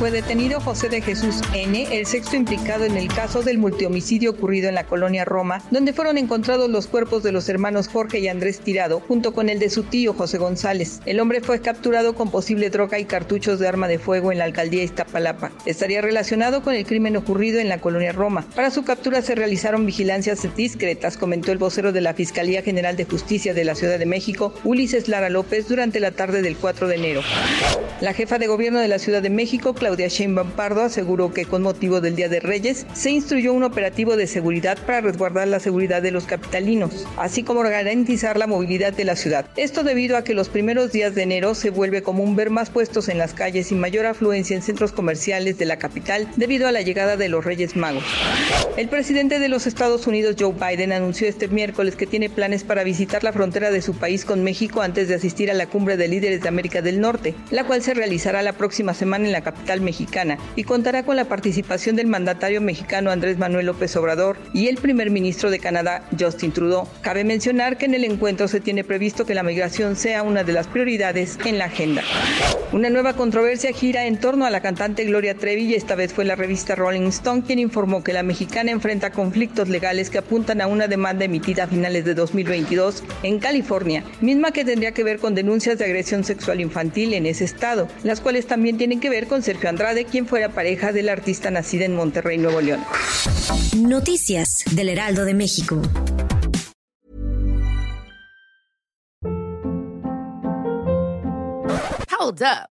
Fue detenido José de Jesús N., el sexto implicado en el caso del multihomicidio ocurrido en la colonia Roma, donde fueron encontrados los cuerpos de los hermanos Jorge y Andrés Tirado, junto con el de su tío José González. El hombre fue capturado con posible droga y cartuchos de arma de fuego en la alcaldía Iztapalapa. Estaría relacionado con el crimen ocurrido en la colonia Roma. Para su captura se realizaron vigilancias discretas, comentó el vocero de la Fiscalía General de Justicia de la Ciudad de México, Ulises Lara López, durante la tarde del 4 de enero. La jefa de gobierno de la Ciudad de México, Claudia Sheinbaum Pardo aseguró que con motivo del Día de Reyes se instruyó un operativo de seguridad para resguardar la seguridad de los capitalinos, así como garantizar la movilidad de la ciudad. Esto debido a que los primeros días de enero se vuelve común ver más puestos en las calles y mayor afluencia en centros comerciales de la capital debido a la llegada de los Reyes Magos. El presidente de los Estados Unidos, Joe Biden, anunció este miércoles que tiene planes para visitar la frontera de su país con México antes de asistir a la cumbre de líderes de América del Norte, la cual se realizará la próxima semana en la capital mexicana y contará con la participación del mandatario mexicano Andrés Manuel López Obrador y el primer ministro de Canadá Justin Trudeau. Cabe mencionar que en el encuentro se tiene previsto que la migración sea una de las prioridades en la agenda. Una nueva controversia gira en torno a la cantante Gloria Trevi y esta vez fue la revista Rolling Stone quien informó que la mexicana enfrenta conflictos legales que apuntan a una demanda emitida a finales de 2022 en California, misma que tendría que ver con denuncias de agresión sexual infantil en ese estado, las cuales también tienen que ver con Sergio Andrade, quien fuera pareja del artista nacida en Monterrey, Nuevo León. Noticias del Heraldo de México. Hold up.